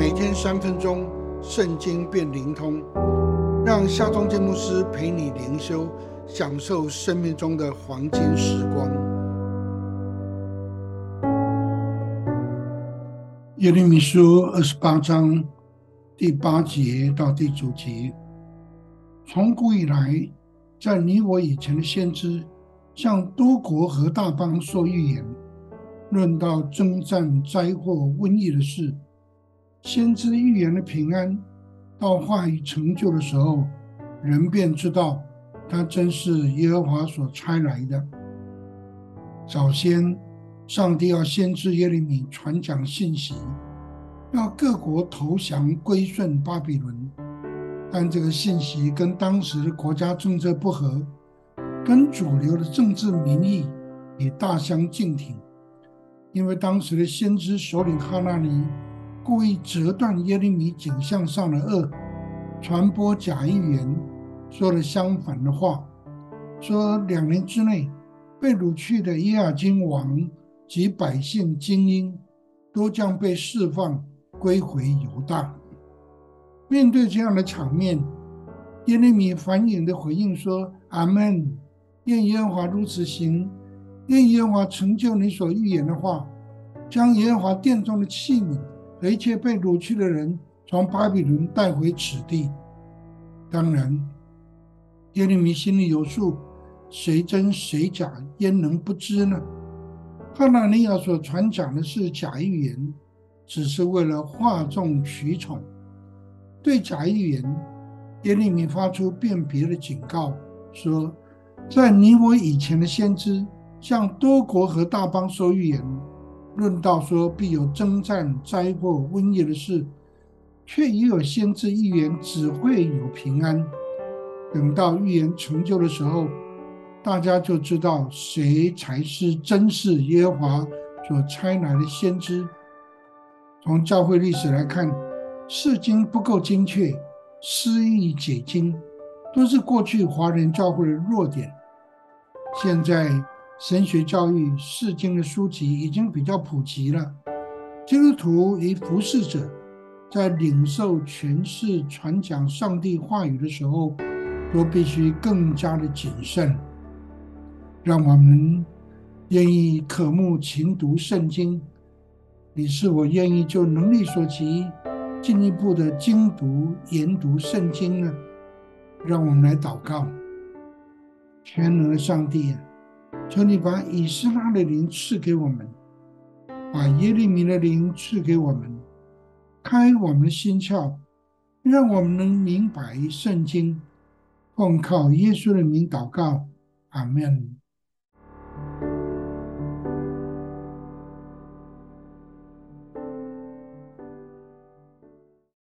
每天三分钟，圣经变灵通，让夏忠建牧师陪你灵修，享受生命中的黄金时光。耶利米书二十八章第八节到第九节，从古以来，在你我以前的先知，向多国和大邦说预言。论到征战、灾祸、瘟疫的事，先知预言的平安，到话语成就的时候，人便知道他真是耶和华所差来的。早先，上帝要先知耶利米传讲信息，要各国投降归顺巴比伦，但这个信息跟当时的国家政策不合，跟主流的政治民意也大相径庭。因为当时的先知首领哈纳尼故意折断耶利米景象上的恶，传播假预言，说了相反的话，说两年之内被掳去的耶亚金王及百姓精英都将被释放归回犹大。面对这样的场面，耶利米反应的回应说：“阿门，愿耶和华如此行。”愿耶和华成就你所预言的话，将耶和华殿中的器皿和一切被掳去的人从巴比伦带回此地。当然，耶利米心里有数，谁真谁假，焉能不知呢？哈纳尼亚所传讲的是假预言，只是为了哗众取宠。对假预言，耶利米发出辨别的警告，说：在你我以前的先知。向多国和大邦说预言，论到说必有征战、灾祸、瘟疫的事，却也有先知预言只会有平安。等到预言成就的时候，大家就知道谁才是真是耶和华所差来的先知。从教会历史来看，释经不够精确，失意解经，都是过去华人教会的弱点。现在。神学教育、释经的书籍已经比较普及了。基督徒与服侍者在领受、诠释、传讲上帝话语的时候，都必须更加的谨慎。让我们愿意渴慕勤读圣经。你是否愿意就能力所及，进一步的精读、研读圣经呢？让我们来祷告。全能的上帝。求你把以斯拉的灵赐给我们，把耶利米的灵赐给我们，开我们的心窍，让我们能明白圣经。奉靠耶稣的名祷告，阿门。